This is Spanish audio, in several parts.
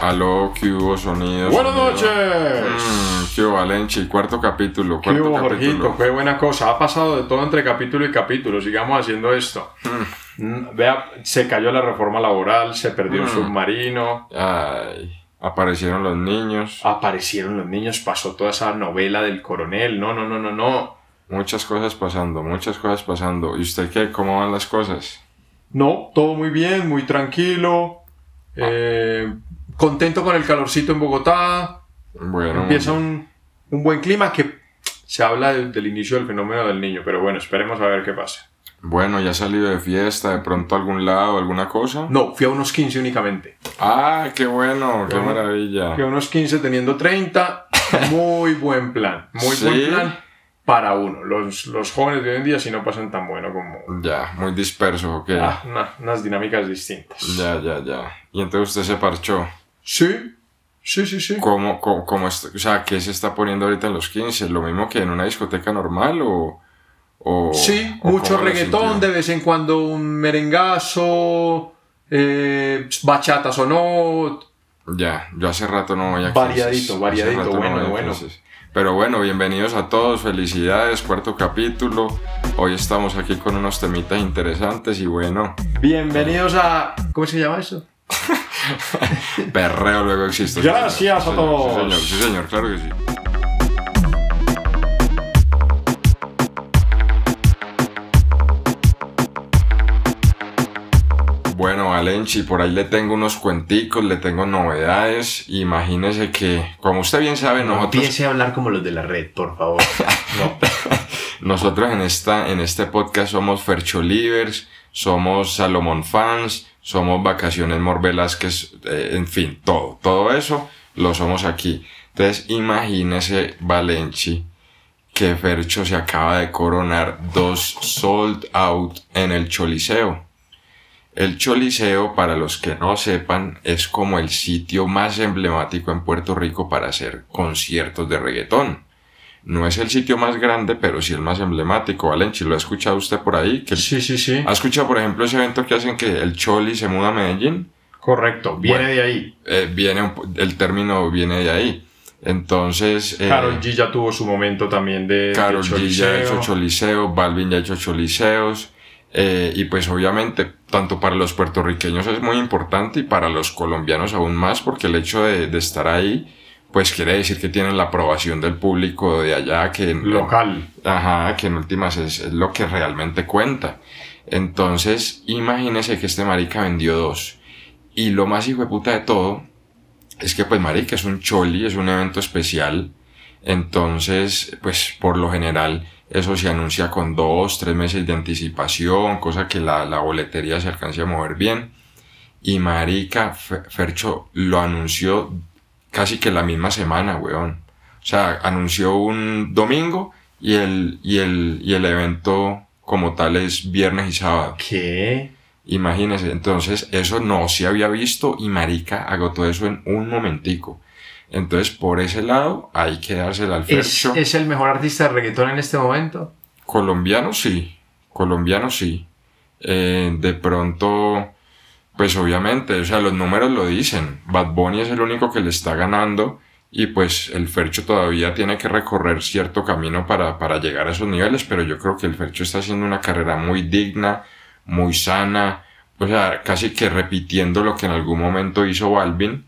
Aló, ¿qué hubo sonidos? Buenas noches. Mm, ¿Qué hubo, Valenchi? Cuarto capítulo, ¿Qué cuarto hubo, capítulo. Jorgito? Qué buena cosa. Ha pasado de todo entre capítulo y capítulo. Sigamos haciendo esto. Mm, Vea, se cayó la reforma laboral, se perdió el Mm. submarino, Ay, aparecieron los niños. aparecieron los niños, pasó toda esa novela del coronel. No, no, no, no, no. Muchas cosas pasando, muchas cosas pasando. ¿Y usted qué? ¿Cómo van las cosas? No, todo muy bien, muy tranquilo. eh, contento con el calorcito en Bogotá. Bueno, Empieza un, un buen clima que se habla de- del inicio del fenómeno del niño. Pero bueno, esperemos a ver qué pasa. Bueno, ya ha salido de fiesta, de pronto a algún lado, alguna cosa. No, fui a unos 15 únicamente. Ah, qué bueno, qué maravilla. que a unos 15 teniendo 30, muy buen plan, muy ¿Sí? buen plan para uno. Los, los jóvenes de hoy en día sí no pasan tan bueno como Ya, muy disperso, ok. ah, una- unas dinámicas distintas. Ya, ya, ya. Y entonces usted se parchó. Sí, sí, sí, sí. ¿Cómo, cómo, cómo está- o sea, qué se está poniendo ahorita en los 15? ¿Lo mismo que en una discoteca normal o...? O Sí, o mucho reggaetón, de vez en cuando un merengazo, eh, bachata sonó. Ya, yo hace rato no voy a Variadito, variadito, rato no bueno, bueno. Pero bueno, bienvenidos a todos, felicidades, cuarto capítulo. Hoy estamos aquí con unos temitas interesantes y bueno, Bienvenidos a... ¿Cómo se llama eso? perreo luego existe. sí, Gracias señor, a todos. Sí, señor, sí, señor, claro que sí. Valenchi, por ahí le tengo unos cuenticos, le tengo novedades. Imagínese que, como usted bien sabe, nosotros Empiece a hablar como los de la red, por favor. No. Nosotros en, esta, en este podcast somos Fercholivers, somos Salomón fans, somos Vacaciones Mor Velázquez, eh, en fin, todo, todo eso lo somos aquí. Entonces, imagínese, Valenchi, que Fercho se acaba de coronar dos sold out en el Choliseo. El Choliseo, para los que no sepan, es como el sitio más emblemático en Puerto Rico para hacer conciertos de reggaetón. No es el sitio más grande, pero sí el más emblemático. Valenchi, ¿lo ha escuchado usted por ahí? Que Sí, sí, sí. ¿Ha escuchado, por ejemplo, ese evento que hacen que el Choli se muda a Medellín? Correcto, viene Bueno. de ahí. Eh, viene un el término viene de ahí. Entonces, eh, Karol G ya tuvo su momento también de, de Karol G ya ha hecho choliseo, Balvin ya ha hecho choliseos. Eh, y pues obviamente, tanto para los puertorriqueños es muy importante y para los colombianos aún más, porque el hecho de, de estar ahí, pues quiere decir que tienen la aprobación del público de allá, que en- local. Ajá, que en últimas es, es lo que realmente cuenta. Entonces, imagínese que este marica vendió dos. Y lo más hijo de puta de todo es que pues marica es un choli, es un evento especial. Entonces, pues por lo general eso se anuncia con dos, tres meses de anticipación, cosa que la, la boletería se alcance a mover bien. Y marica, Fe- Fercho lo anunció casi que la misma semana, weón. O sea, anunció un domingo y el, y el, y el evento como tal es viernes y sábado. ¿Qué? Imagínense, entonces eso no se había visto y Marica agotó eso en un momentico. Entonces, por ese lado, hay que dársela al ¿Es, Fercho. ¿Es el mejor artista de reggaetón en este momento? Colombiano sí, colombiano sí. Eh, de pronto, pues obviamente, o sea, los números lo dicen. Bad Bunny es el único que le está ganando y pues el Fercho todavía tiene que recorrer cierto camino para, para llegar a esos niveles, pero yo creo que el Fercho está haciendo una carrera muy digna, muy sana, o sea, casi que repitiendo lo que en algún momento hizo Balvin.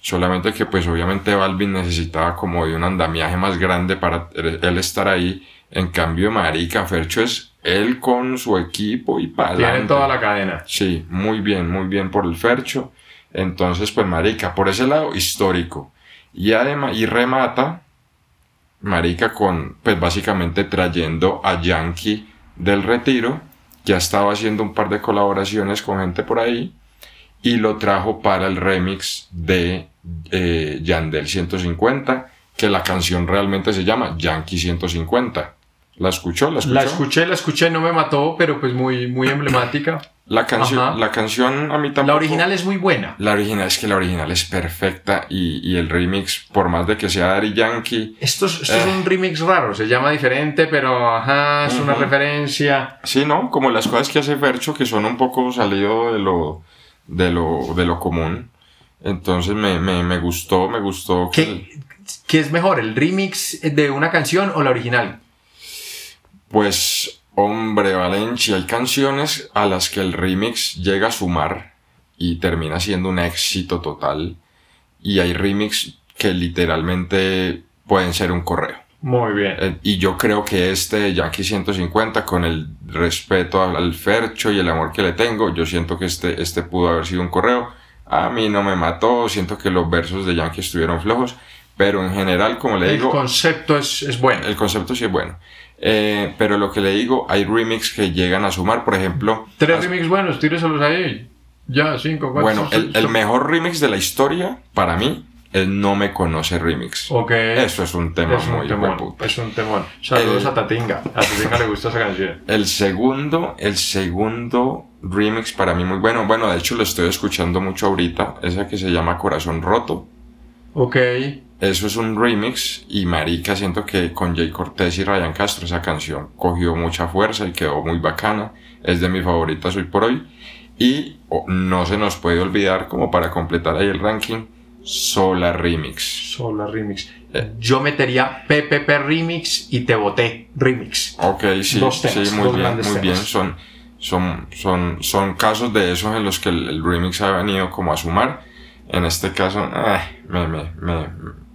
Solamente que pues obviamente Balvin necesitaba como de un andamiaje más grande para él estar ahí. En cambio, Marica Fercho es él con su equipo y para Tiene toda la cadena. Sí, muy bien, muy bien por el Fercho. Entonces, pues Marica, por ese lado, histórico. Y además, y remata, Marica, con, pues básicamente trayendo a Yankee del retiro, que ha estado haciendo un par de colaboraciones con gente por ahí, y lo trajo para el remix de eh, Yandel 150, que la canción realmente se llama Yankee 150. ¿La escuchó? ¿La escuchó? La escuché, la escuché, no me mató, pero pues muy, muy emblemática. La canción, la canción a mí tampoco. La original es muy buena. La original es que la original es perfecta y, y el remix, por más de que sea Daddy Yankee, Esto, es, esto es Eh. un remix raro, se llama diferente, pero ajá, es una referencia. sí, ¿no? Como las cosas que hace Fercho que son un poco salido de lo, de lo, de lo común. Entonces me, me, me gustó, me gustó. que- ¿Qué, ¿Qué es mejor, el remix de una canción o la original? Pues, hombre, Valencia, hay canciones a las que el remix llega a sumar y termina siendo un éxito total. Y hay remix que literalmente pueden ser un correo. Muy bien. Eh, Y yo creo que este Yankee 150, con el respeto al, al Fercho y el amor que le tengo, yo siento que este, este pudo haber sido un correo. A mí no me mató, siento que los versos de Yankee estuvieron flojos, pero en general, como le el digo, concepto es, es bueno. el concepto sí es bueno. Eh, pero lo que le digo, hay remix que llegan a sumar, por ejemplo. Tres remix buenos, tíreselos ahí. Ya, cinco, cuatro. Bueno, el, el mejor remix de la historia, para mí, es No Me Conoce Remix. Ok. Eso es un tema es muy temón. Es un temón. Saludos El- a Tatinga. A Tatinga le gusta esa canción. El segundo, el segundo remix para mí muy bueno. Bueno, de hecho lo estoy escuchando mucho ahorita. Esa que se llama Corazón Roto. Ok. Eso es un remix y marica, siento que con Jay Cortés y Ryan Castro esa canción cogió mucha fuerza y quedó muy bacana. Es de mis favoritas hoy por hoy. Y oh, no se nos puede olvidar, como para completar ahí el ranking, Sola Remix. Sola remix. Eh. Yo metería PPP remix y Te Boté remix. Ok, sí, Dos temas, sí, muy dos bien, muy bien. Son, son, son, son casos de esos en los que el, el remix ha venido como a sumar. En este caso, eh, me, me, me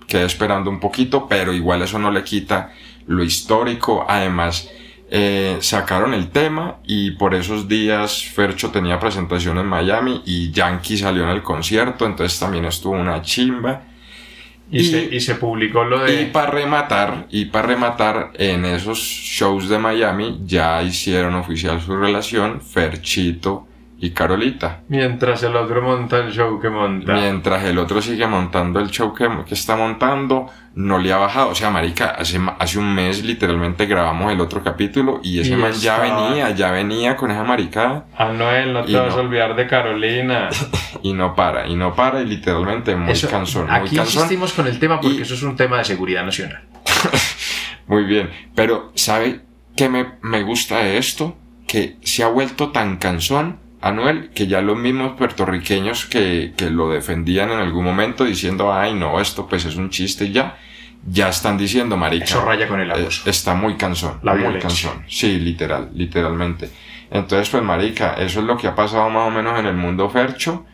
quedé esperando un poquito, pero igual eso no le quita lo histórico. Además, eh, sacaron el tema y por esos días Fercho tenía presentación en Miami y Yankee salió en el concierto, entonces también estuvo una chimba. Y, Y- se, y se publicó lo de. Y para rematar, y para rematar, en esos shows de Miami ya hicieron oficial su relación Ferchito y Carolita. Mientras el otro monta el show que monta. Mientras el otro sigue montando el show que, que está montando, no le ha bajado. O sea, marica, hace, hace un mes literalmente grabamos el otro capítulo y ese Y man ya venía, ya venía con esa maricada A Noel, no te vas no. a olvidar de Carolina. y no para, y no para y literalmente muy Eso- cansón, muy aquí cansón. insistimos con el tema porque Y- eso es un tema de seguridad nacional. Muy bien, pero ¿sabe qué me, me gusta de esto? Que se ha vuelto tan cansón, Anuel, que ya los mismos puertorriqueños que, que lo defendían en algún momento diciendo, ay no, esto pues es un chiste y ya, ya están diciendo, marica. Eso raya con el eh, abuso. está muy cansón, La muy violencia. cansón. Sí, literal, literalmente. Entonces, pues marica, eso es lo que ha pasado más o menos en el mundo fercho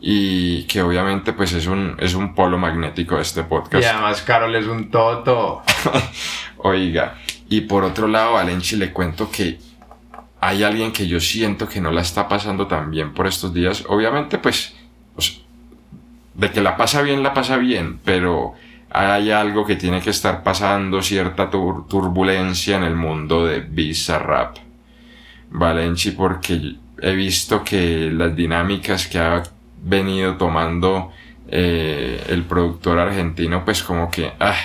y que obviamente pues es un, es un polo magnético de este podcast. Y además Carol es un toto. Oiga, y por otro lado, Valenchi, le cuento que hay alguien que yo siento que no la está pasando tan bien por estos días. Obviamente, pues, de que la pasa bien, la pasa bien, pero hay algo que tiene que estar pasando, cierta tur- turbulencia en el mundo de Bizarrap. Valenchi, porque he visto que las dinámicas que ha venido tomando eh, el productor argentino, pues como que, ah,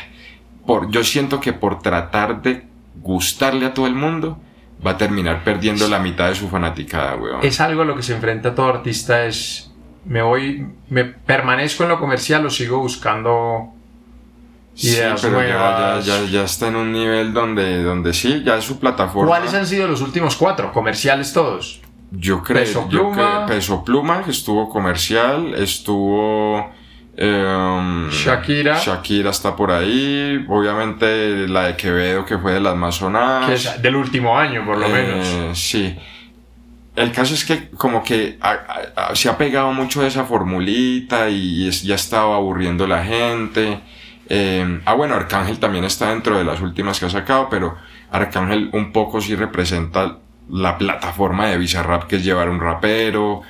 por, yo siento que por tratar de gustarle a todo el mundo, va a terminar perdiendo la mitad de su fanaticada, weón. Es algo a lo que se enfrenta todo artista es me voy, me permanezco en lo comercial o sigo buscando Sí, ideas pero ya, ya, nuevas. ya, ya está en un nivel donde, donde sí, ya es su plataforma. ¿Cuáles han sido los últimos cuatro? Comerciales todos. Yo creo, Peso yo Pluma? creo, Peso Pluma, que estuvo comercial, estuvo... em, Shakira. Shakira está por ahí, obviamente la de Quevedo, que fue de las más sonadas. Que es del último año, por lo Eh, menos. Sí. El caso es que como que a- a- a- se ha pegado mucho de esa formulita y es- ya estaba aburriendo la gente. Eh, ah, bueno, Arcángel también está dentro de las últimas que ha sacado, pero Arcángel un poco sí representa la plataforma de Bizarrap, que es llevar un rapero.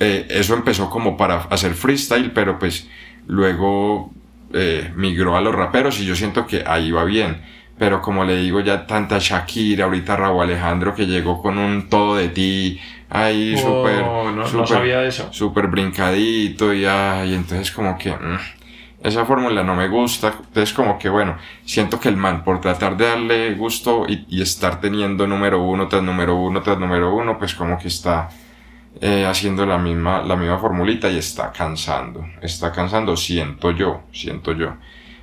Eh, eso empezó como para hacer freestyle, pero pues luego eh, migró a los raperos y yo siento que ahí va bien. Pero como le digo, ya tanta Shakira, ahorita Raúl Alejandro que llegó con un todo de ti, ahí Oh, súper, no, no súper- sabía eso. súper brincadito y ay, entonces como que... mm. esa fórmula no me gusta. Entonces como que bueno, siento que el man por tratar de darle gusto y, y estar teniendo número uno tras número uno tras número uno, pues como que está eh, haciendo la misma, la misma formulita y está cansando. Está cansando, siento yo, siento yo.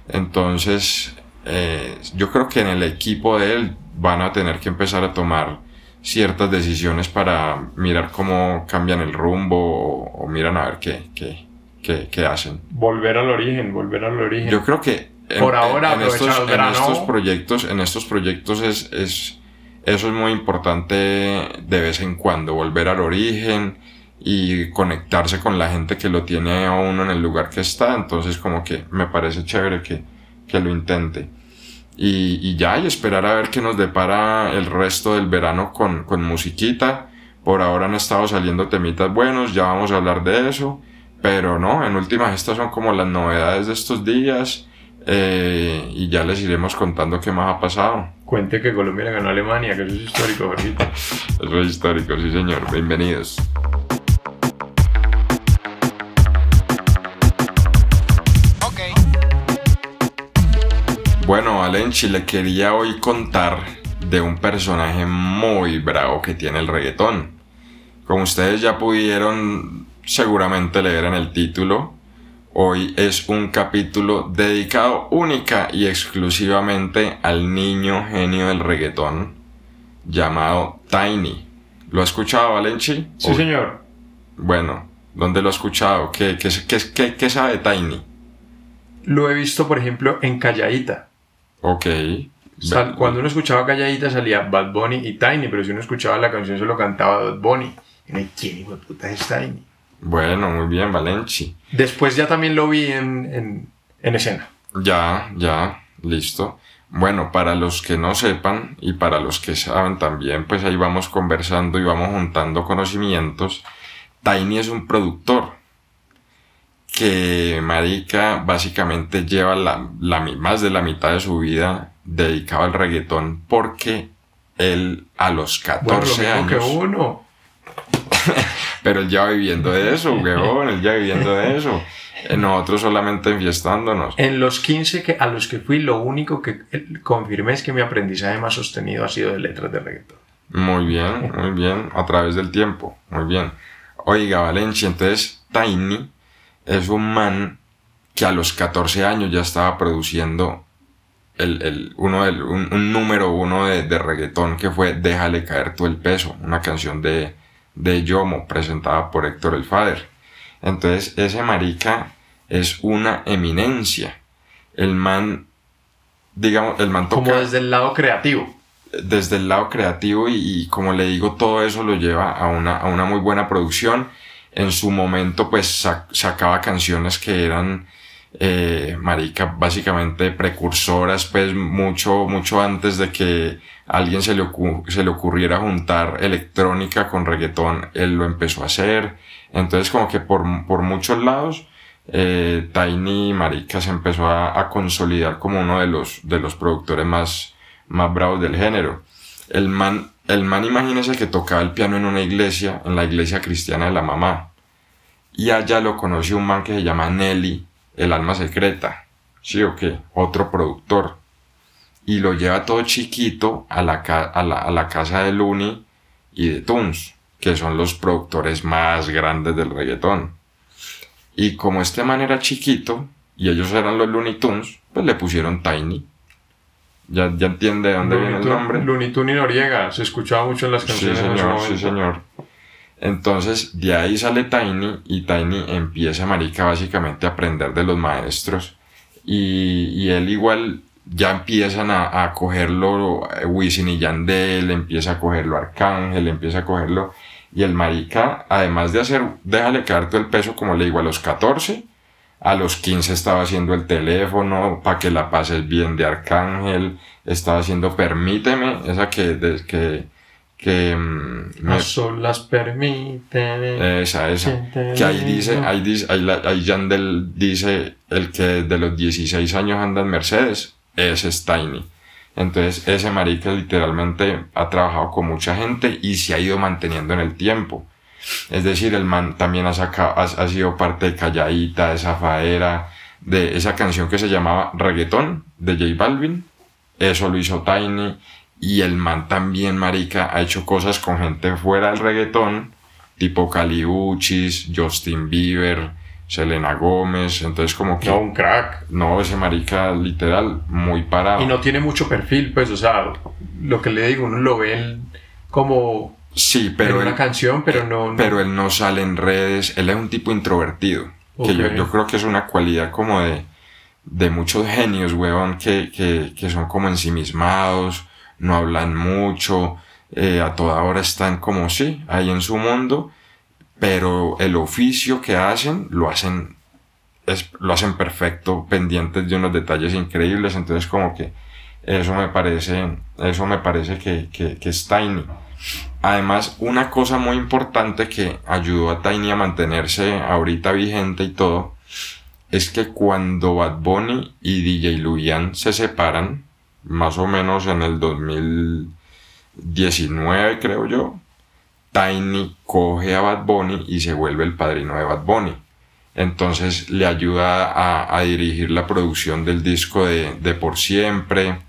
Entonces, eh, yo creo que en el equipo de él van a tener que empezar a tomar ciertas decisiones para mirar cómo cambian el rumbo o, miran a ver qué, qué, qué, qué, hacen. Volver al origen, volver al origen. Yo creo que por ahora en estos, en estos proyectos, en estos proyectos es, es, eso es muy importante de vez en cuando, volver al origen y conectarse con la gente que lo tiene a uno en el lugar que está. Entonces como que me parece chévere que, que lo intente. Y, y, ya, y esperar a ver qué nos depara el resto del verano con, con musiquita. Por ahora han estado saliendo temitas buenos, ya vamos a hablar de eso. Pero no, en últimas estas son como las novedades de estos días. Eh, y ya les iremos contando qué más ha pasado. Cuente que Colombia le ganó a Alemania, que eso es histórico, Jorgito. eso es histórico, sí señor. Bienvenidos. Bueno, Alenchi, le quería hoy contar de un personaje muy bravo que tiene el reggaetón. Como ustedes ya pudieron seguramente leer en el título, hoy es un capítulo dedicado única y exclusivamente al niño genio del reggaetón llamado Tiny. ¿Lo ha escuchado, Valenchi? Sí, señor. Bueno, ¿dónde lo ha escuchado? ¿Qué, qué, qué, qué sabe Tiny? Lo he visto, por ejemplo, en Calladita. Ok. cuando uno escuchaba Calladita salía Bad Bunny y Tiny, pero si uno escuchaba la canción solo cantaba Bad Bunny. ¿quién hijo de puta es Tiny? Bueno, muy bien, Valenci. Después ya también lo vi en, en, escena. Ya, ya, listo. Bueno, para los que no sepan y para los que saben también, pues ahí vamos conversando y vamos juntando conocimientos. Tiny es un productor que Marica básicamente lleva la, la, más de la mitad de su vida dedicado al reggaetón porque él a los 14 años... Que uno. Pero él ya viviendo de eso, huevón, él ya viviendo de eso. Eh, nosotros solamente enfiestándonos. En los 15 que, a los que fui, lo único que confirmé es que mi aprendizaje más sostenido ha sido de letras de reggaetón. Muy bien, muy bien, a través del tiempo, muy bien. Oiga, Valencia, entonces Tiny es un man que a los 14 años ya estaba produciendo el, el uno del, un, número uno de, de, reggaetón que fue Déjale caer todo el peso, una canción de, de Yomo presentada por Héctor El Fader. Entonces ese marica es una eminencia. El man, digamos, el man toca... Como desde el lado creativo. Desde el lado creativo y, y como le digo, todo eso lo lleva a una, a una muy buena producción en su momento pues sacaba canciones que eran eh, marica básicamente precursoras pues mucho mucho antes de que alguien se le, se le ocurriera juntar electrónica con reggaetón él lo empezó a hacer entonces como que por, por muchos lados eh, Tiny Marica se empezó a, a, consolidar como uno de los de los productores más más bravos del género el man el man imagínese que tocaba el piano en una iglesia, en la iglesia cristiana de la mamá. Y allá lo conoció un man que se llama Nelly, el alma secreta. ¿Sí o qué? Otro productor. Y lo lleva todo chiquito a la, a la, a la casa de Looney y de Tunes, que son los productores más grandes del reggaetón. Y como este man era chiquito, y ellos eran los Looney Tunes, pues le pusieron Tiny. Ya, ya entiende de dónde viene el nombre. Looney Tunes y Noriega, se escuchaba mucho en las canciones. Sí, señor, sí, señor. Entonces, de ahí sale Tiny y Tiny empieza, marica, básicamente a aprender de los maestros. Y, y él igual ya empiezan a, a cogerlo eh, Wisin y Yandel, empieza a cogerlo Arcángel, empieza a cogerlo. Y el marica, además de hacer, déjale caer todo el peso, como le digo, a los 14, a los 15 estaba haciendo el teléfono para que la pases bien de Arcángel, estaba haciendo Permíteme, esa que, que, que mm, a solas permite esa esa que ahí dice ahí dice ahí, ahí Yandel dice el que de los 16 años anda en Mercedes ese es Tiny entonces ese marica literalmente ha trabajado con mucha gente y se ha ido manteniendo en el tiempo es decir el man también ha sacado ha, ha sido parte de Calladita de Zafaera de esa canción que se llamaba Reggaetón de J Balvin. Eso lo hizo Tiny. Y el man también, marica, ha hecho cosas con gente fuera del reggaetón, tipo Caliuchis, Justin Bieber, Selena Gómez. Entonces, como que. No, un crack. No, ese marica, literal, muy parado. Y no tiene mucho perfil, pues, o sea, lo que le digo, uno lo ve en- como Sí, pero en una él, canción, pero no. no- pero él no sale en redes. Él es un tipo introvertido. Que yo, yo creo que es una cualidad como de, de muchos genios, weón, que, que, que son como ensimismados, no hablan mucho, eh, a toda hora están como sí, ahí en su mundo, pero el oficio que hacen lo hacen, es, lo hacen perfecto, pendientes de unos detalles increíbles, entonces como que eso me parece, eso me parece que, que, que es Tiny. Además, una cosa muy importante que ayudó a Tiny a mantenerse ahorita vigente y todo, es que cuando Bad Bunny y DJ Luyan se separan, más o menos en el 2019 creo yo, Tiny coge a Bad Bunny y se vuelve el padrino de Bad Bunny. Entonces le ayuda a, dirigir la producción del disco de, de Por Siempre.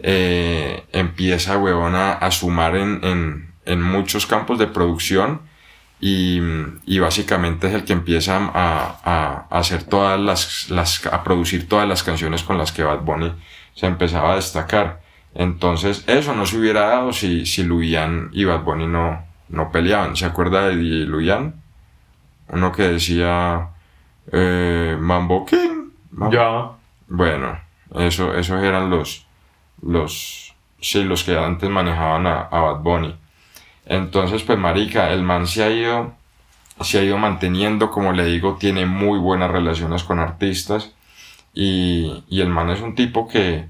Eh, empieza, huevón, a, sumar en, en, muchos campos de producción y, y básicamente es el que empieza a, a- a hacer todas las, las, a producir todas las canciones con las que Bad Bunny se empezaba a destacar. Entonces, eso no se hubiera dado si, si Luyan y Bad Bunny no, no peleaban. ¿Se acuerda de DJ Luyan? Uno que decía eh, Mambo King. Mambo- Ya. Bueno, eso, esos eran los, los, sí, los que antes manejaban a, a Bad Bunny. Entonces, pues, marica, el man se ha ido, se ha ido manteniendo, como le digo, tiene muy buenas relaciones con artistas y, y el man es un tipo que,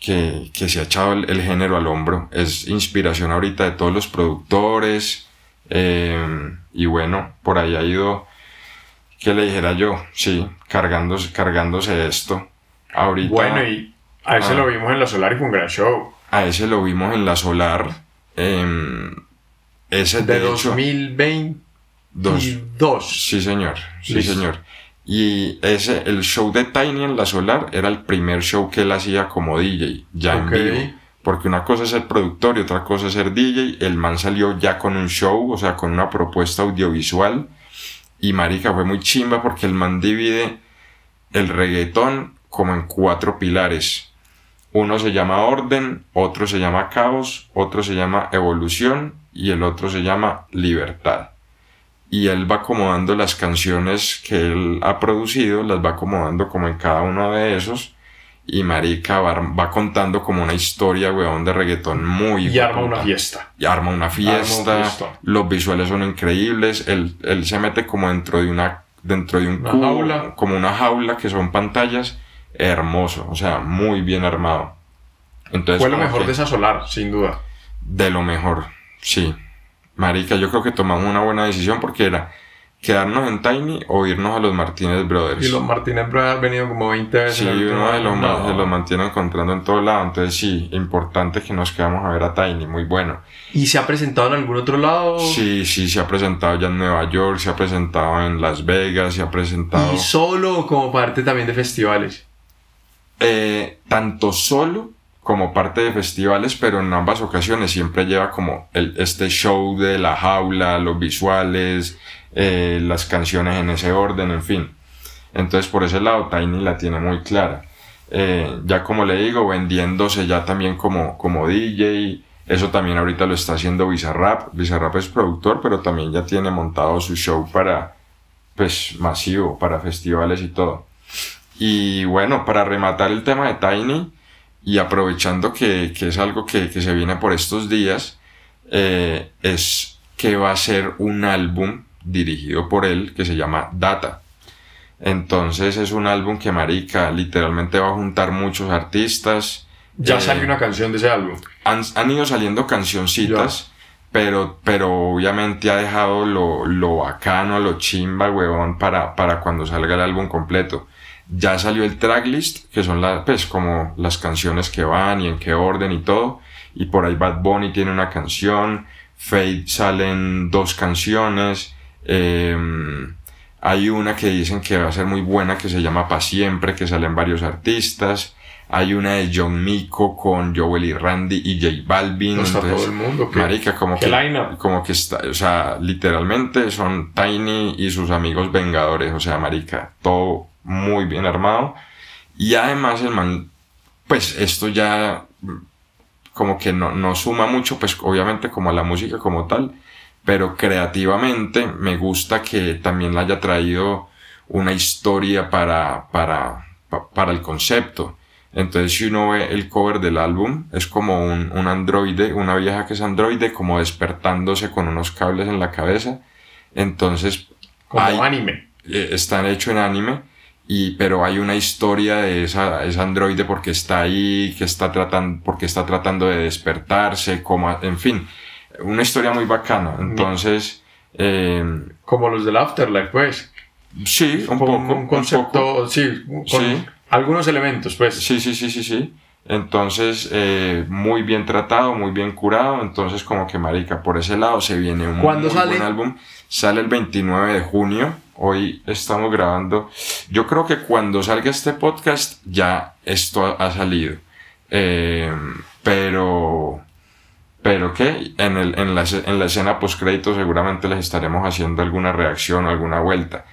que, que se ha echado el, el género al hombro. Es inspiración ahorita de todos los productores eh, y bueno, por ahí ha ido, ¿qué le dijera yo? Sí, cargándose, cargándose esto. Ahorita Bueno, y a ese Ah. lo vimos en la Solar y fue un gran show. a ese lo vimos en la Solar. em, ese De de hecho, 2022. dos, Sí, señor. Sí, Listo. señor. Y ese, el show de Tiny en la Solar era el primer show que él hacía como DJ, ya en vivo. Porque una cosa es ser productor y otra cosa es ser DJ. El man salió ya con un show, o sea, con una propuesta audiovisual. Y marica, fue muy chimba porque el man divide el reggaetón como en cuatro pilares. Uno se llama orden, otro se llama caos, otro se llama evolución y el otro se llama libertad y él va acomodando las canciones que él ha producido, las va acomodando como en cada uno de esos. Y Marica va, va contando como una historia, weón, de reggaetón muy... Y arma una fiesta. Y arma una fiesta. Los visuales son increíbles. Él, él se mete como dentro de una... Dentro de un Una cubo, jaula. Como una jaula que son pantallas. Hermoso. O sea, muy bien armado. Entonces, Fue lo mejor que- de esa Solar, sin duda. de lo mejor, sí. Marica, yo creo que tomamos una buena decisión porque era quedarnos en Tiny o irnos a los Martínez Brothers. Y los Martínez Brothers han venido como 20 veces. Sí, uno de los, No. se los mantiene encontrando en todo lado. Entonces, sí, importante que nos quedamos a ver a Tiny, muy bueno. ¿Y se ha presentado en algún otro lado? Sí, sí, se ha presentado ya en Nueva York, se ha presentado en Las Vegas, se ha presentado ¿Y solo o como parte también de festivales? eh, tanto solo como parte de festivales, pero en ambas ocasiones siempre lleva como el, este show de la jaula, los visuales, eh, las canciones en ese orden, en fin. Entonces por ese lado Tiny la tiene muy clara. Eh, ya como le digo, vendiéndose ya también como, como DJ, eso también ahorita lo está haciendo Bizarrap. Bizarrap es productor, pero también ya tiene montado su show para, pues, masivo, para festivales y todo. Y bueno, para rematar el tema de Tiny, y aprovechando que, que es algo que, que se viene por estos días, eh, es que va a ser un álbum dirigido por él que se llama Data. Entonces es un álbum que Marica literalmente va a juntar muchos artistas. Ya Eh, salió una canción de ese álbum. han, han ido saliendo cancioncitas, pero, pero obviamente ha dejado lo, lo bacano, lo chimba, huevón, para, para cuando salga el álbum completo. Ya salió el tracklist, que son las, pues, como las canciones que van y en qué orden y todo. Y por ahí Bad Bunny tiene una canción, Fade salen dos canciones, em, Hay una que dicen que va a ser muy buena que se llama Pa' Siempre, que salen varios artistas. Hay una de John Mico con Joel y Randy y J Balvin. No está Entonces, todo el mundo. ¿qué? Marica, como ¿Qué que, line-up? como que está, o sea, literalmente son Tiny y sus amigos Vengadores, o sea, Marica, todo muy bien armado. Y además el man, pues esto ya mm, como que no, no suma mucho, pues obviamente como a la música como tal, pero creativamente me gusta que también le haya traído una historia para, para, pa- para el concepto. Entonces, si uno ve el cover del álbum, es como un, un androide, una vieja que es androide, como despertándose con unos cables en la cabeza. Entonces, Como hay- anime. eh, están hechos en anime, y, pero hay una historia de esa, esa androide porque está ahí, que está tratando, porque está tratando de despertarse, como, en fin, una historia muy bacana. Entonces, eh, Como los del Afterlife, pues. sí, un poco. un un concepto, poco. sí, con Sí. algunos elementos, pues. Sí, sí, sí, sí, sí. Entonces, eh, muy bien tratado, muy bien curado. Entonces, como que marica, por ese lado se viene un ¿Cuándo muy sale? buen álbum. Sale el 29 de junio. Hoy estamos grabando. Yo creo que cuando salga este podcast ya esto ha, ha salido. Eh, pero, pero que en, el, en, la, en la escena post crédito seguramente les estaremos haciendo alguna reacción o alguna vuelta.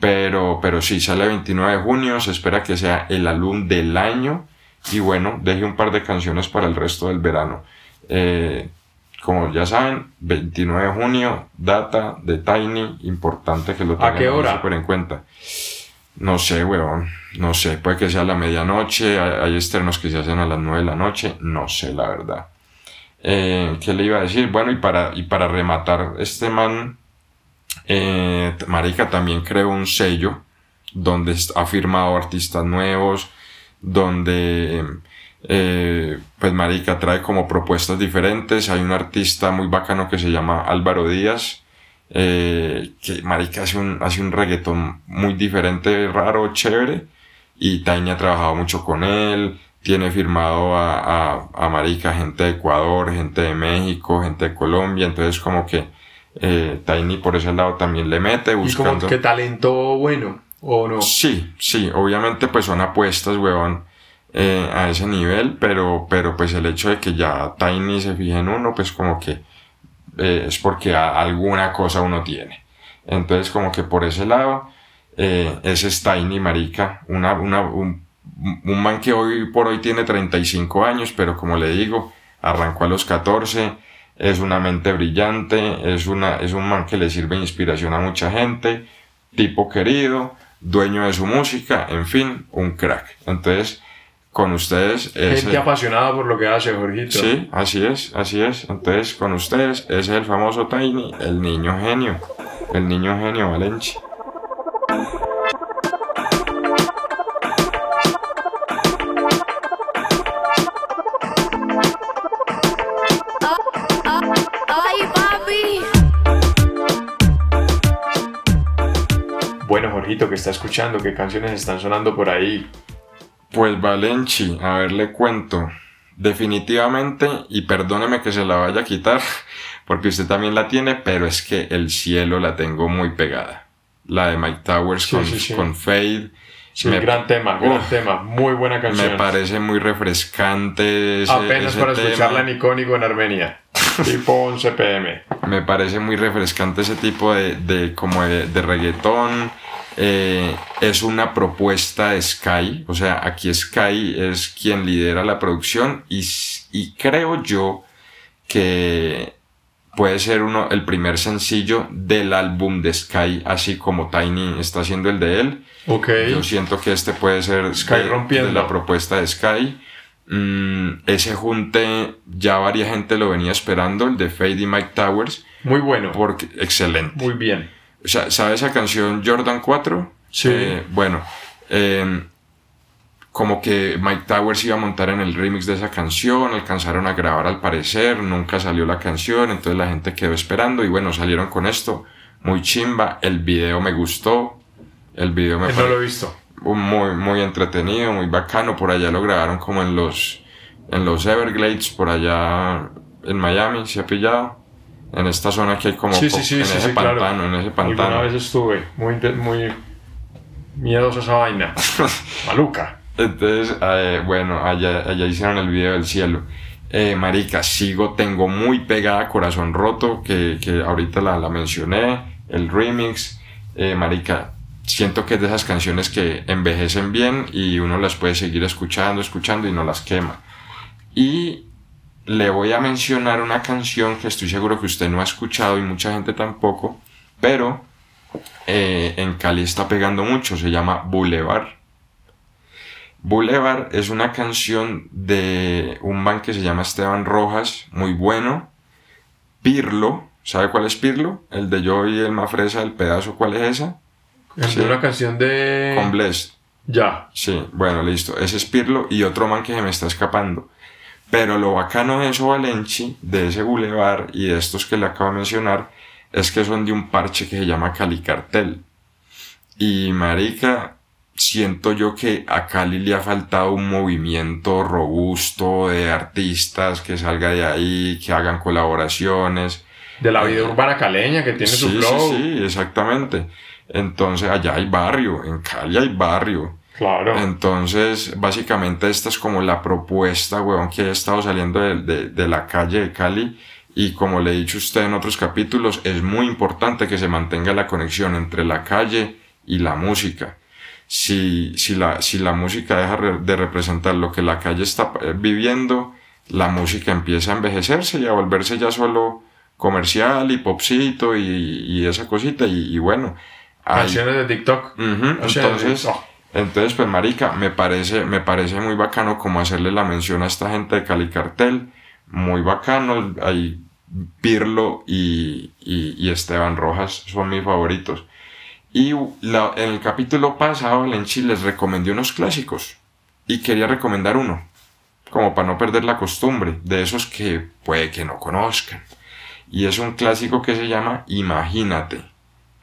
Pero, pero sí, sale el 29 de junio, se espera que sea el álbum del año. Y bueno, deje un par de canciones para el resto del verano. Eh, como ya saben, 29 de junio, data de Tiny, importante que lo ¿A tengan súper en cuenta. No sé, weón, no sé, puede que sea a la medianoche, hay, hay estrenos que se hacen a las 9 de la noche, no sé la verdad. Eh, ¿Qué le iba a decir? Bueno, y para, y para rematar, este man, eh, Marica también creó un sello donde ha firmado artistas nuevos, donde, eh, pues Marica trae como propuestas diferentes. Hay un artista muy bacano que se llama Álvaro Díaz, eh, que Marica hace un, hace un reggaetón muy diferente, raro, chévere. Y Tiny ha trabajado mucho con él, tiene firmado a, a, a Marica gente de Ecuador, gente de México, gente de Colombia, entonces como que eh, Tiny por ese lado también le mete Y como buscando... que talento bueno, ¿o no? Sí, sí, obviamente pues son apuestas, weón, eh, a ese nivel, pero, pero pues el hecho de que ya Tiny se fije en uno, pues como que eh, es porque alguna cosa uno tiene. Entonces como que por ese lado, eh, ese es Tiny, marica, una, una, un, un man que hoy por hoy tiene 35 años, pero como le digo, arrancó a los 14, es una mente brillante, es, una, es un man que le sirve de inspiración a mucha gente, tipo querido, dueño de su música, en fin, un crack. Entonces, con ustedes... Gente apasionada por lo que hace, Jorgito. Sí, así es, así es. Entonces, con ustedes, ese es el famoso Tiny, el niño genio. El niño genio Valencia. Jorgito, que está escuchando, qué canciones están sonando por ahí. Pues Valenci, a ver, le cuento. Definitivamente, y perdóneme que se la vaya a quitar, porque usted también la tiene, pero es que el cielo la tengo muy pegada. La de Mike Towers Sí, con, sí, sí. con Fade. Sí, Me- gran tema, gran Uf. tema, muy buena canción. Me parece muy refrescante ese, Apenas ese para tema. escucharla en icónico en Armenia. tipo 11 pm. Me parece muy refrescante ese tipo de, de como de, de reggaetón. Eh, es una propuesta de Sky, o sea, aquí Sky es quien lidera la producción y, creo yo que puede ser uno, el primer sencillo del álbum de Sky, así como Tiny está haciendo el de él. Ok. Yo siento que este puede ser Sky rompiendo. de la propuesta de Sky. Mm, ese junte ya varia gente lo venía esperando, el de Fade y Mike Towers, Muy bueno. porque excelente. Muy bien. O sea, ¿sabe esa canción Jordan 4? Sí. Eh, bueno, eh, como que Mike Towers iba a montar en el remix de esa canción, alcanzaron a grabar al parecer, nunca salió la canción, entonces la gente quedó esperando y bueno, salieron con esto, muy chimba, el video me gustó, el video me Eh, No lo he visto. muy, muy entretenido, muy bacano, por allá lo grabaron como en los, en los Everglades, por allá en Miami, se ha pillado. En esta zona que hay como Sí, sí, sí, en ese sí, claro. pantano, en ese Alguna pantano. vez estuve, muy, muy miedosa esa vaina. Maluca. Entonces, eh, bueno, allá, allá hicieron el video del cielo. Eh, marica, sigo, tengo muy pegada Corazón Roto, que, que ahorita la, la mencioné, el remix. Eh, marica, siento que es de esas canciones que envejecen bien y uno las puede seguir escuchando, escuchando y no las quema. Y le voy a mencionar una canción que estoy seguro que usted no ha escuchado y mucha gente tampoco, pero eh, en Cali está pegando mucho, se llama Boulevard. Boulevard es una canción de un man que se llama Esteban Rojas, muy bueno. Pirlo, ¿sabe cuál es Pirlo? El de Yo y el Mafresa, el pedazo, ¿cuál es esa? Es Sí. una canción de. Con Blessed. Ya. Sí, bueno, listo. Ese es Pirlo y otro man que se me está escapando. Pero lo bacano de eso, Valenci, de ese Boulevard y de estos que le acabo de mencionar, es que son de un parche que se llama Cali Cartel. Y marica, siento yo que a Cali le ha faltado un movimiento robusto de artistas que salga de ahí, que hagan colaboraciones. De la vida urbana caleña que tiene su flow. sí, sí, exactamente. Entonces, allá hay barrio, en Cali hay barrio. Claro. Entonces, básicamente esta es como la propuesta, weón, que ha estado saliendo de, de- de la calle de Cali. Y como le he dicho a usted en otros capítulos, es muy importante que se mantenga la conexión entre la calle y la música. Si, si, la, si la música deja de representar lo que la calle está eh, viviendo, la música empieza a envejecerse y a volverse ya solo comercial y popcito y, y esa cosita. Y, y bueno, hay- Canciones de TikTok. Sea, entonces, oh. Entonces, pues marica, me parece, me parece muy bacano como hacerle la mención a esta gente de Cali Cartel, muy bacano, ahí Pirlo y, y, y Esteban Rojas son mis favoritos. Y la- en el capítulo pasado, Lenchi les recomendé unos clásicos y quería recomendar uno, como para no perder la costumbre, de esos que puede que no conozcan. Y es un clásico que se llama Imagínate,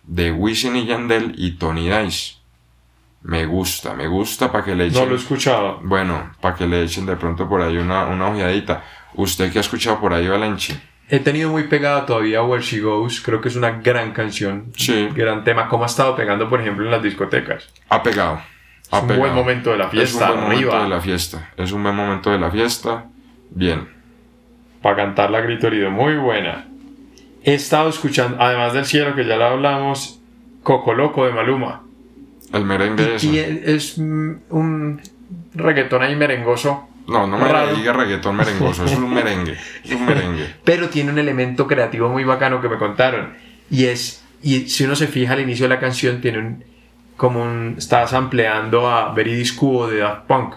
de Wisin y Yandel y Tony Dice. Me gusta, me gusta para que le echen. No lo he escuchado. Bueno, para que le echen de pronto por ahí una, una ojeadita. ¿Usted qué ha escuchado por ahí, Valenchi? He tenido muy pegada todavía Where She Goes. Creo que es una gran canción. Sí. Gran tema. ¿Cómo ha estado pegando, por ejemplo, en las discotecas? Ha pegado. Ha Es un pegado. buen momento de la Es fiesta. un buen momento de la fiesta. Es un buen momento de la fiesta. Bien. Para cantar la grito herido. Muy buena. He estado escuchando, además del cielo, que ya lo hablamos, Coco Loco de Maluma. El merengue. Y es mm, un reggaetón ahí merengoso, No, no me raro. diga reggaetón merengoso. Es un merengue. Es un merengue. pero tiene un elemento creativo muy bacano que me contaron. Y es, y si uno se fija al inicio de la canción, tiene un, como un, está sampleando a Veridis Cubo de Daft Punk.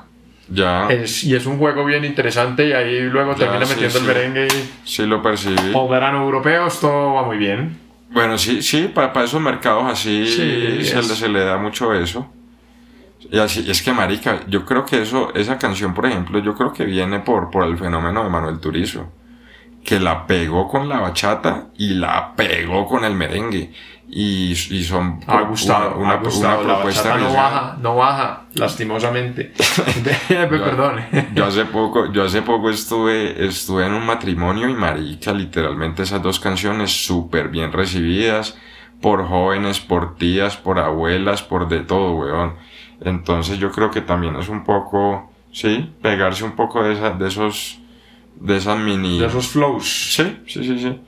Ya. Es, y es un juego bien interesante y ahí luego Ya, termina sí, metiendo el sí. merengue y Sí lo percibí. o verano europeo, esto va muy bien. Bueno, sí, sí, para, esos mercados así Sí, se, le, se le da mucho eso. Y así, es que marica, yo creo que eso, esa canción, por ejemplo, yo creo que viene por, por el fenómeno de Manuel Turizo, que la pegó con la bachata y la pegó con el merengue. Y, y son Ha gustado, una, ha gustado. la bachata no arriesgada. baja, no baja, lastimosamente. Perdón. Yo hace poco, yo hace poco estuve, estuve en un matrimonio y marica, literalmente esas dos canciones súper bien recibidas por jóvenes, por tías, por abuelas, por de todo, weón. Entonces yo creo que también es un poco, sí, pegarse un poco de, esa, de esos, de esas mini... De esos flows. Sí, sí, sí, sí.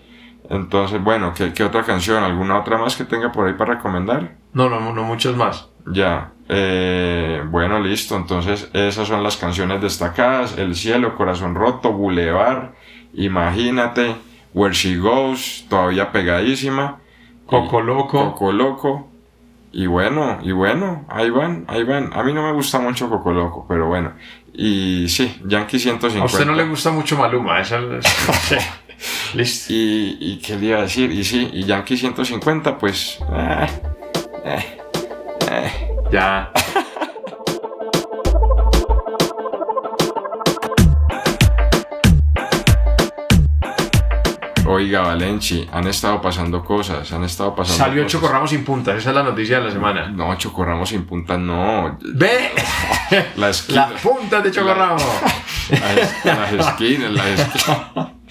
Entonces, bueno, ¿qué, qué otra canción? ¿Alguna otra más que tenga por ahí para recomendar? No, no, no muchos más. Ya, eh, bueno, listo. Entonces, esas son las canciones destacadas: El cielo, Corazón roto, Boulevard, Imagínate, Where She Goes, todavía pegadísima. Coco Loco. Coco Loco. Y bueno, y bueno, ahí van, ahí van. A mí no me gusta mucho Coco Loco, pero bueno. Y sí, Yankee 150. A usted no le gusta mucho Maluma, esa es-. Listo. Y, y qué le iba a decir, y sí, y Yankee 150, pues. eh, eh, eh. Ya. Oiga, Valenci, han estado pasando cosas, han estado pasando Salió cosas. Chocorramos sin puntas, esa es la noticia de la semana. No, Chocorramos sin puntas, no. ¡Ve! La. Las puntas de Chocorramos. Las, las esquinas, las esquinas.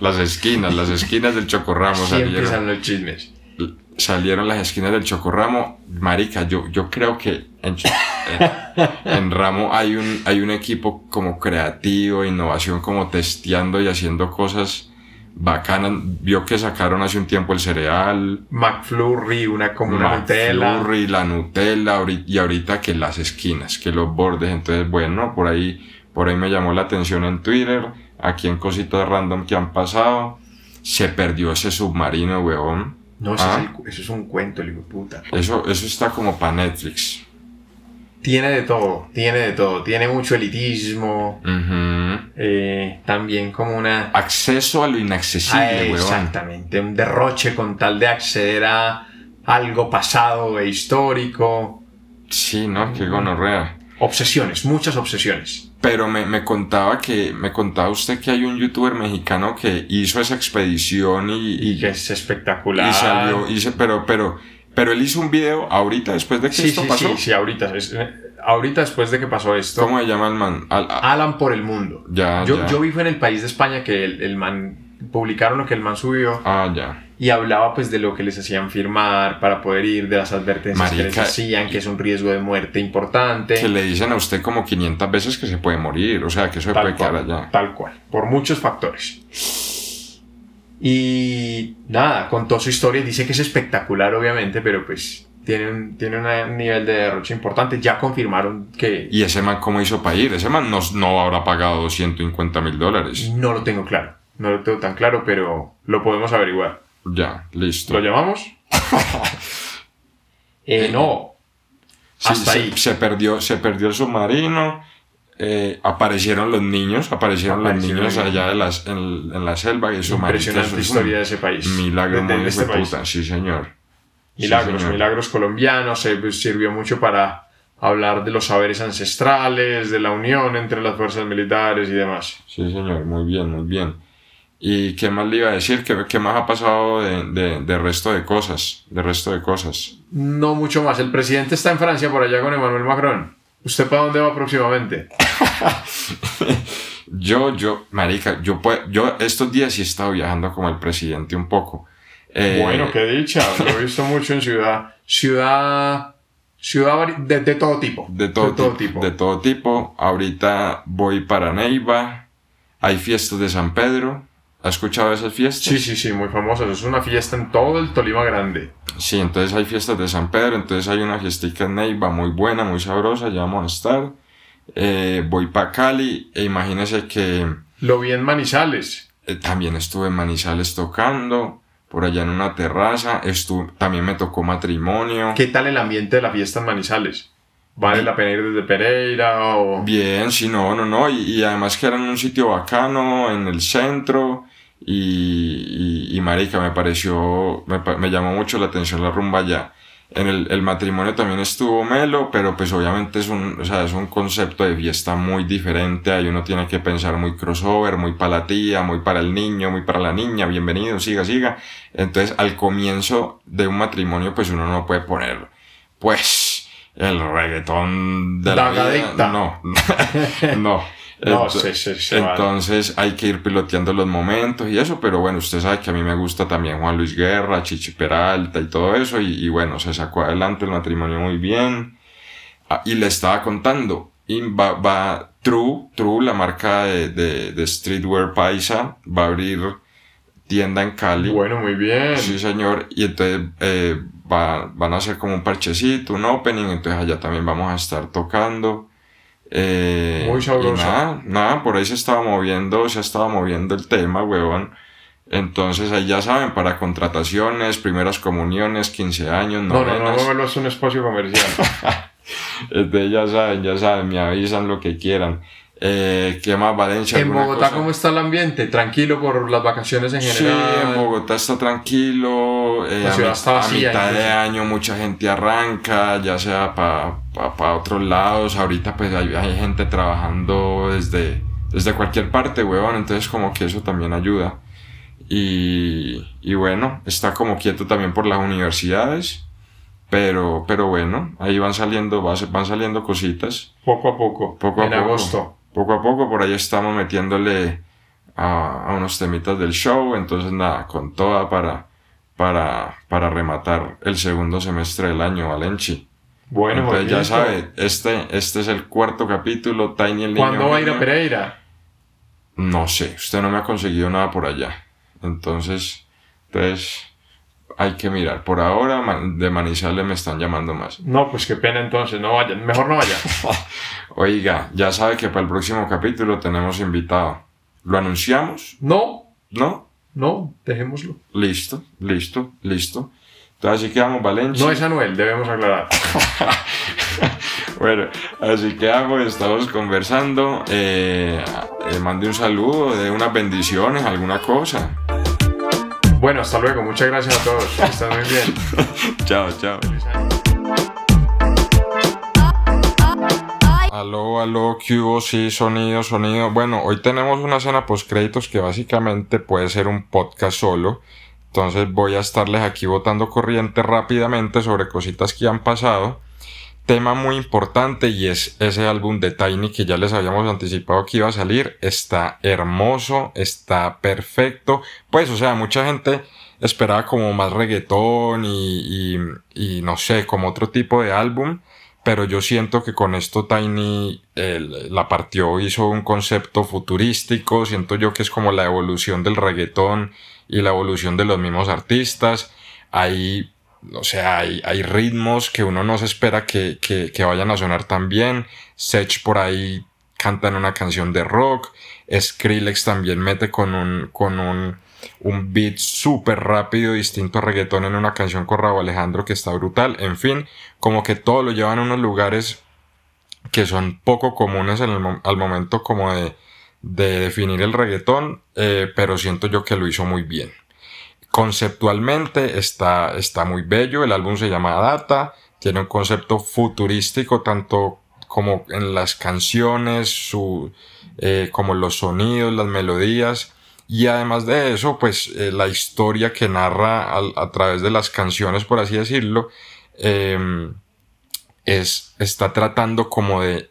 Las esquinas, las esquinas del Chocorramo salieron. salen los chismes. salieron las esquinas del Chocorramo. Marica, yo, yo creo que en, Cho- en- en Ramo hay un, hay un equipo como creativo, innovación, como testeando y haciendo cosas bacanas. Vio que sacaron hace un tiempo el cereal, McFlurry, una como una Nutella. McFlurry, la Nutella, y ahorita que las esquinas, que los bordes. Entonces, bueno, por ahí, por ahí me llamó la atención en Twitter, aquí en cositas random que han pasado. Se perdió ese submarino, weón. No, ese Ah. es el- eso es un cuento, el hijo de puta. Eso, eso está como para Netflix. Tiene de todo, tiene de todo. Tiene mucho elitismo, Ujú. eh, también como una... Acceso a lo Ah, inaccesible, weón. exactamente, un derroche con tal de acceder a algo pasado e histórico. Sí, ¿no? Qué gonorrea. Obsesiones, muchas obsesiones. Pero me, me contaba que, me contaba usted que hay un youtuber mexicano que hizo esa expedición y, Y y, que es espectacular. y salió, hizo, pero, pero, pero él hizo un video ahorita después de que Sí, esto sí, pasó. sí, sí, ahorita. es- eh, ahorita después de que pasó esto. ¿Cómo se llama el man? Al- Alan por el mundo. Ya, yo, ya. yo vi fue en el país de España que el, el man publicaron lo que el man subió ah, ya. y hablaba pues de lo que les hacían firmar para poder ir, de las advertencias que les Marica, hacían, que es un riesgo de muerte importante. Que le dicen a usted como 500 veces que se puede morir. O sea, que eso se puede Tal quedar cual, allá. tal cual, por muchos factores. Y nada, contó su historia dice que es espectacular, obviamente, pero pues tiene un, tiene un nivel de derroche importante. Ya confirmaron que ¿Y ese man cómo hizo para ir? Ese man no, no habrá pagado 250 mil dólares. no lo tengo claro. No lo tengo tan claro, pero lo podemos averiguar. Ya, listo. ¿Lo llamamos? Eh, no. Sí, Hasta se, ahí. se perdió, se perdió el submarino. eh, aparecieron los niños, aparecieron, Aparecieron los niños allá de las, en, en la selva y eso Impresionante marica, eso es historia de ese país. Milagro de, de muy este país. puta, sí señor. Sí, Milagros, señor. milagros colombianos. eh, sirvió mucho para hablar de los saberes ancestrales, de la unión entre las fuerzas militares y demás. Sí señor, muy bien, muy bien. ¿Y qué más le iba a decir? ¿Qué, qué más ha pasado de, de, de resto de cosas? De resto de cosas. No mucho más. El presidente está en Francia por allá con Emmanuel Macron. ¿Usted para dónde va próximamente? Yo, yo, marica, yo, yo estos días sí he estado viajando como el presidente un poco. Eh, Bueno, qué dicha. Lo he visto mucho en ciudad. Ciudad. Ciudad de todo tipo. De todo, tipo, De todo tipo. Ahorita voy para Neiva. Hay fiestas de San Pedro. ¿Ha escuchado esas fiestas? Sí, sí, sí, muy famosas. Es una fiesta en todo el Tolima Grande. Sí, entonces hay fiestas de San Pedro. Entonces hay una fiestica en Neiva muy buena, muy sabrosa. Ya vamos a estar. Eh, voy para Cali. E imagínense que Lo vi en Manizales. eh, también estuve en Manizales tocando. Por allá en una terraza. Estuve, también me tocó matrimonio. ¿Qué tal el ambiente de la fiesta en Manizales? ¿Vale la pena ir desde Pereira o...? Bien, sí, no, no, no. Y, y además que era en un sitio bacano, en el centro. Y, y, y, marica, me pareció, me, me llamó mucho la atención la rumba allá. En el, el matrimonio también estuvo melo, pero pues obviamente es un, o sea, es un concepto de fiesta muy diferente. Ahí uno tiene que pensar muy crossover, muy para la tía, muy para el niño, muy para la niña. Bienvenido, siga, siga. Entonces, al comienzo de un matrimonio, pues uno no puede poner, pues, el reggaetón de la vida. Dagadicta. No, no. No, sí, sí, sí, vale. entonces hay que ir piloteando los momentos y eso, pero bueno, usted sabe que a mí me gusta también Juan Luis Guerra, Chichi Peralta y todo eso, y, y bueno, se sacó adelante el matrimonio muy bien. Ah, y le estaba contando, y va, va True, True, la marca de, de, de streetwear paisa, va a abrir tienda en Cali. Bueno, muy bien. Sí, señor. Y entonces eh, va- van a hacer como un parchecito, un opening, entonces allá también vamos a estar tocando. Eh, Muy sabroso. nada, nada, por ahí se estaba moviendo, se estaba moviendo el tema, huevón. Entonces ahí ya saben, para contrataciones, primeras comuniones, 15 años, No, no, no, no, no es un espacio comercial. Entonces ya saben, ya saben, me avisan lo que quieran. Eh, ¿Qué más, Valencia? en ¿Alguna Bogotá, cosa? ¿cómo está el ambiente? Tranquilo por las vacaciones en Sí, general. en Bogotá está tranquilo. eh, La a, ciudad mi- está a vacía, mitad de año mucha gente arranca, ya sea para otros lados. Ahorita pues hay, hay gente trabajando desde, desde cualquier parte, huevón. Entonces como que eso también ayuda. Y, y bueno, está como quieto también por las universidades. Pero, pero bueno, ahí van saliendo, va- van saliendo cositas. Poco a poco. Poco a en poco. agosto. Poco a poco, por ahí estamos metiéndole a, a unos temitas del show. Entonces, nada, con toda para, para, para rematar el segundo semestre del año, Valenchi. Bueno, Entonces, ya sabe, este, este es el cuarto capítulo, Tiny el niño. ¿Cuándo va a ir a. Pereira? No sé, usted no me ha conseguido nada por allá. Entonces, entonces hay que mirar. Por ahora de Manizales me están llamando más. No, pues qué pena entonces, no vayan, mejor no vayan. Oiga, ya sabe que para el próximo capítulo tenemos invitado. ¿Lo anunciamos? No, ¿No? no, dejémoslo. Listo, listo, listo. Entonces así quedamos, Valencia. No es Anuel, debemos aclarar. Bueno, así quedamos, estamos conversando. Eh, eh, mande un saludo, de unas bendiciones, alguna cosa. Bueno, hasta luego, muchas gracias a todos. que Están muy bien. Chao, chao. Aló, aló, ¿qué hubo? Sí, sonido, sonido. Bueno, hoy tenemos una escena post créditos que básicamente puede ser un podcast solo. Entonces voy a estarles aquí botando corriente rápidamente sobre cositas que han pasado. Tema muy importante y es ese álbum de Tiny que ya les habíamos anticipado que iba a salir. Está hermoso, está perfecto. Pues, o sea, mucha gente esperaba como más reggaetón y, y, no sé, como otro tipo de álbum. Pero yo siento que con esto Tiny la partió, hizo un concepto futurístico. Siento yo que es como la evolución del reggaetón y la evolución de los mismos artistas. Hay, o sea, hay, hay ritmos que uno no se espera que, que, que vayan a sonar tan bien. Sech por ahí canta en una canción de rock. Skrillex también mete con un, con un, un beat súper rápido, distinto a reggaetón en una canción con Raúl Alejandro que está brutal. En fin, como que todo lo llevan a unos lugares que son poco comunes al momento como de, de definir el reggaetón, eh, pero siento yo que lo hizo muy bien. Conceptualmente está, está muy bello, el álbum se llama Data, tiene un concepto futurístico tanto como en las canciones, su, eh, como los sonidos, las melodías. Y además de eso, pues eh, la historia que narra a, través de las canciones, por así decirlo, em, es, está tratando como de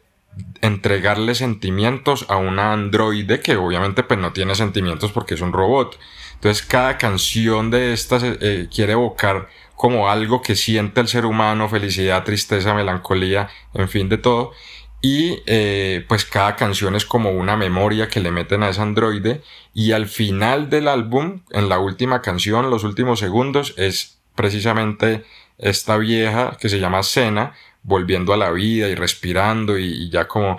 entregarle sentimientos a una androide que obviamente pues no tiene sentimientos porque es un robot. Entonces cada canción de estas eh, eh, quiere evocar como algo que siente el ser humano, felicidad, tristeza, melancolía, en fin de todo. Y eh, pues cada canción es como una memoria que le meten a ese androide. Y al final del álbum, en la última canción, los últimos segundos, es precisamente esta vieja que se llama Cena, volviendo a la vida y respirando y, y ya como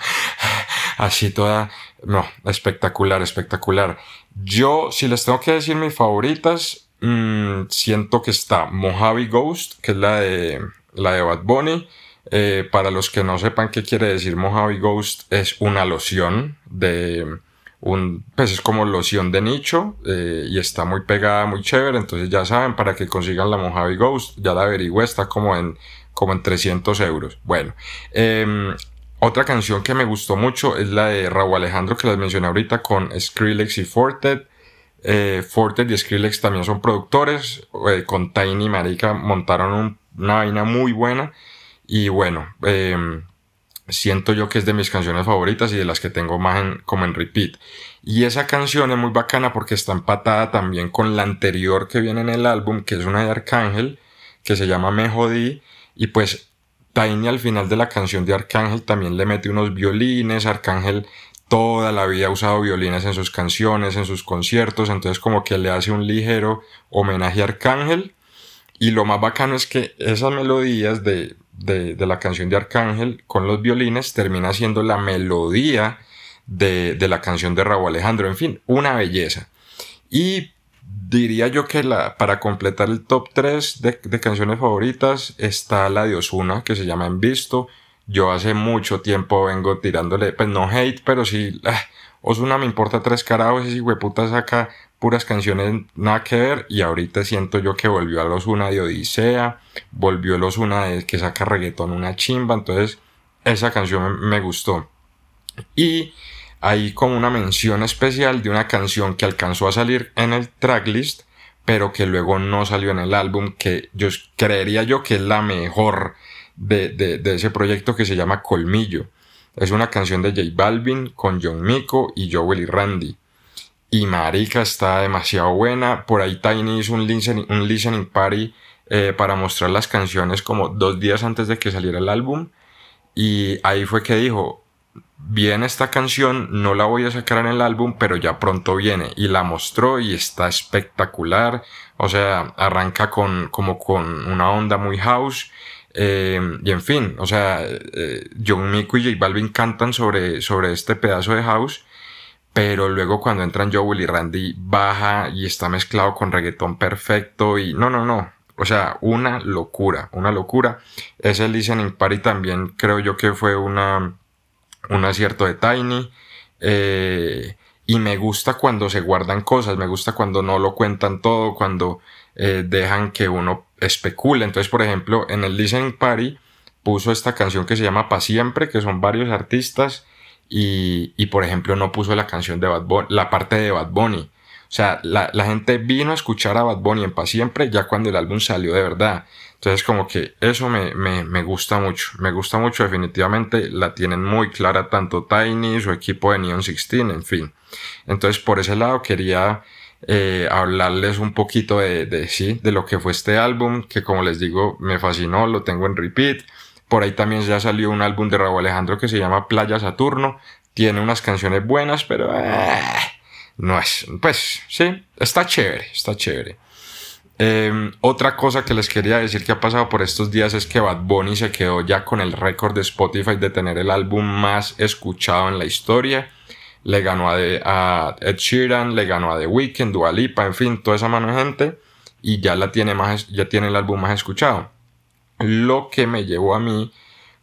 así toda, no, espectacular, espectacular. Yo, si les tengo que decir mis favoritas, mm, siento que está Mojave Ghost, que es la de, la de Bad Bunny. Eh, para los que no sepan qué quiere decir Mojave Ghost, es una loción de un, pues es como loción de nicho eh, y está muy pegada, muy chévere. Entonces ya saben, para que consigan la Mojave Ghost, ya la averigüé, está como en, como en 300 euros. Bueno, em, otra canción que me gustó mucho es la de Raúl Alejandro que les mencioné ahorita con Skrillex y Fortet. Eh, Fortet y Skrillex también son productores. eh, con Tiny Marica montaron un- una vaina muy buena. Y bueno, em, siento yo que es de mis canciones favoritas y de las que tengo más en- como en repeat. Y esa canción es muy bacana porque está empatada también con la anterior que viene en el álbum, que es una de Arcángel, que se llama Me Jodí. Y pues Tiny al final de la canción de Arcángel también le mete unos violines. Arcángel toda la vida ha usado violines en sus canciones, en sus conciertos. Entonces como que le hace un ligero homenaje a Arcángel. Y lo más bacano es que esas melodías de, de, de la canción de Arcángel con los violines termina siendo la melodía de, de la canción de Raúl Alejandro. En fin, una belleza. Y diría yo que la, para completar el top 3 de, canciones favoritas está la de Osuna que se llama En Visto. Yo hace mucho tiempo vengo tirándole, pues no hate, pero sí, ah, Osuna me importa tres carajos, ese hueputa saca puras canciones nada que ver y ahorita siento yo que volvió a los una de Odisea, volvió a los una de que saca reggaetón una chimba, entonces esa canción me gustó. Y hay como una mención especial de una canción que alcanzó a salir en el tracklist, pero que luego no salió en el álbum, que yo creería yo que es la mejor de, de, ese proyecto que se llama Colmillo. Es una canción de J Balvin con John Mico y Joel y Randy. Y marica está demasiado buena. Por ahí Tiny hizo un listening, un listening party eh, para mostrar las canciones como dos días antes de que saliera el álbum. Y ahí fue que dijo, viene esta canción, no la voy a sacar en el álbum, pero ya pronto viene. Y la mostró y está espectacular. O sea, arranca con, como con una onda muy house. Eh, y en fin, o sea, eh, John Mico y J Balvin cantan sobre, sobre este pedazo de house. Pero luego cuando entran Joel y Randy baja y está mezclado con reggaetón perfecto y no, no, no. O sea, una locura, una locura. Ese listening party también creo yo que fue una, un acierto de Tiny. Eh, y me gusta cuando se guardan cosas, me gusta cuando no lo cuentan todo, cuando eh, dejan que uno especule. Entonces, por ejemplo, en el listening party puso esta canción que se llama Pa' Siempre, que son varios artistas y, y, por ejemplo, no puso la canción de Bad Bunny, la parte de Bad Bunny. O sea, la, la gente vino a escuchar a Bad Bunny en Pa' Siempre ya cuando el álbum salió de verdad. Entonces, como que eso me, me, me, gusta mucho. Me gusta mucho, definitivamente. La tienen muy clara tanto Tiny, su equipo de Neon 16, en fin. Entonces, por ese lado, quería eh, hablarles un poquito de, de, sí, de lo que fue este álbum, que como les digo, me fascinó, lo tengo en repeat. Por ahí también ya salió un álbum de Raúl Alejandro que se llama Playa Saturno. Tiene unas canciones buenas, pero eh, no es. Pues sí, está chévere, está chévere. Eh, otra cosa que les quería decir que ha pasado por estos días es que Bad Bunny se quedó ya con el récord de Spotify de tener el álbum más escuchado en la historia. Le ganó a, de, a Ed Sheeran, le ganó a The Weeknd, Dua Lipa, en fin, toda esa mano de gente. Y ya la tiene más, ya tiene el álbum más escuchado lo que me llevó a mí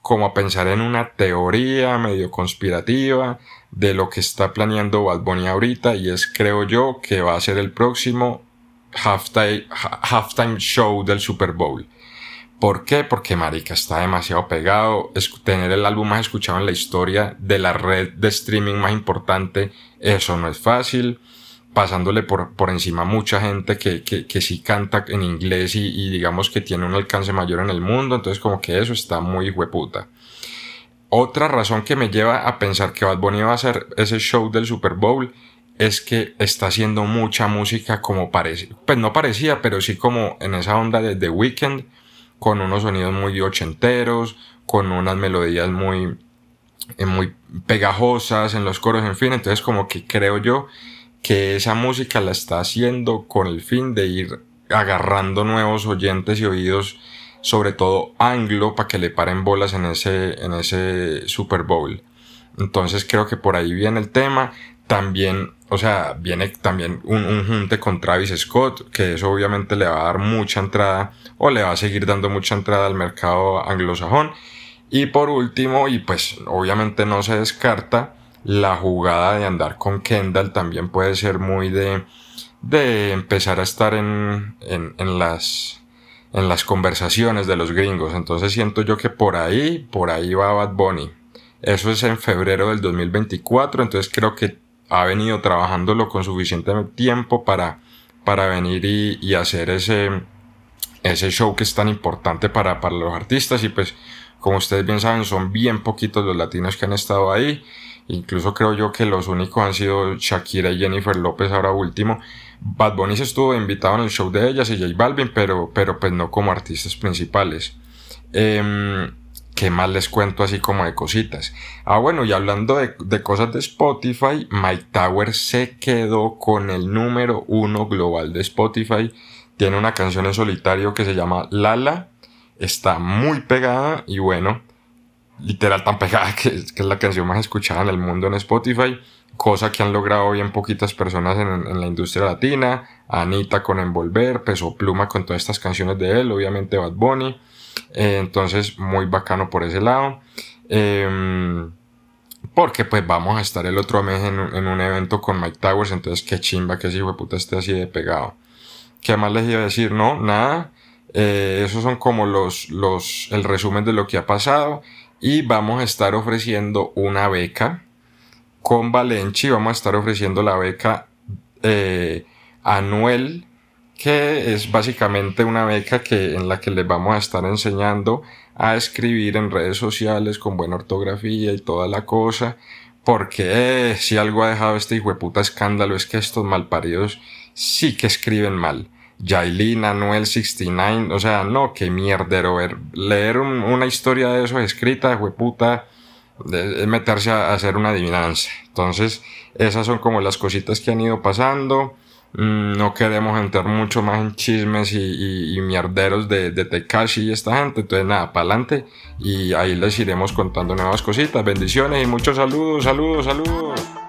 como a pensar en una teoría medio conspirativa de lo que está planeando Bad Bunny ahorita y es creo yo que va a ser el próximo halftime, halftime show del Super Bowl. ¿Por qué? Porque Marica está demasiado pegado. Es tener el álbum más escuchado en la historia de la red de streaming más importante, eso no es fácil pasándole por, por encima mucha gente que, que, que sí canta en inglés y, y, digamos que tiene un alcance mayor en el mundo, entonces como que eso está muy hueputa. Otra razón que me lleva a pensar que Bad Bunny va a hacer ese show del Super Bowl es que está haciendo mucha música como parece, pues no parecía, pero sí como en esa onda de The Weeknd, con unos sonidos muy ochenteros, con unas melodías muy, eh, muy pegajosas en los coros, en fin, entonces como que creo yo que esa música la está haciendo con el fin de ir agarrando nuevos oyentes y oídos, sobre todo anglo, para que le paren bolas en ese, en ese Super Bowl. Entonces creo que por ahí viene el tema. También, o sea, viene también un, un junte con Travis Scott, que eso obviamente le va a dar mucha entrada o le va a seguir dando mucha entrada al mercado anglosajón. Y por último, y pues obviamente no se descarta, la jugada de andar con Kendall también puede ser muy de, de empezar a estar en, en, las, en las conversaciones de los gringos. Entonces siento yo que por ahí, por ahí va Bad Bunny. Eso es en febrero del 2024, entonces creo que ha venido trabajándolo con suficiente tiempo para, para venir y, y hacer ese, ese show que es tan importante para, para los artistas y pues como ustedes bien saben son bien poquitos los latinos que han estado ahí Incluso creo yo que los únicos han sido Shakira y Jennifer López ahora último. Bad Bunny se estuvo invitado en el show de ellas y J Balvin, pero, pero pues no como artistas principales. Eh, ¿Qué más les cuento así como de cositas? Ah, bueno, y hablando de, de, cosas de Spotify, Mike Tower se quedó con el número uno global de Spotify. Tiene una canción en solitario que se llama Lala. Está muy pegada y bueno, literal tan pegada que, que, es la canción más escuchada en el mundo en Spotify, cosa que han logrado bien poquitas personas en, en, la industria latina, Anita con Envolver, Peso Pluma con todas estas canciones de él, obviamente Bad Bunny, eh, entonces muy bacano por ese lado. Eh, porque pues vamos a estar el otro mes en, en, un evento con Mike Towers, entonces qué chimba que ese hijo de puta esté así de pegado. ¿Qué más les iba a decir? No, nada. Eh, esos son como los, los, el resumen de lo que ha pasado y vamos a estar ofreciendo una beca con Valenci. Vamos a estar ofreciendo la beca eh, anual, que es básicamente una beca que, en la que les vamos a estar enseñando a escribir en redes sociales con buena ortografía y toda la cosa porque eh, si algo ha dejado este hijo de puta escándalo es que estos malparidos sí que escriben mal. Jailin, Anuel 69, o sea, no, qué mierdero ver, leer un- una historia de eso escrita, hijo de puta, de, de meterse a, a hacer una adivinanza. Entonces, esas son como las cositas que han ido pasando. Mm, no queremos entrar mucho más en chismes y, mierderos de, de Tekashi y esta gente. Entonces, nada, para adelante. Y ahí les iremos contando nuevas cositas. Bendiciones y muchos saludos, saludos, saludos.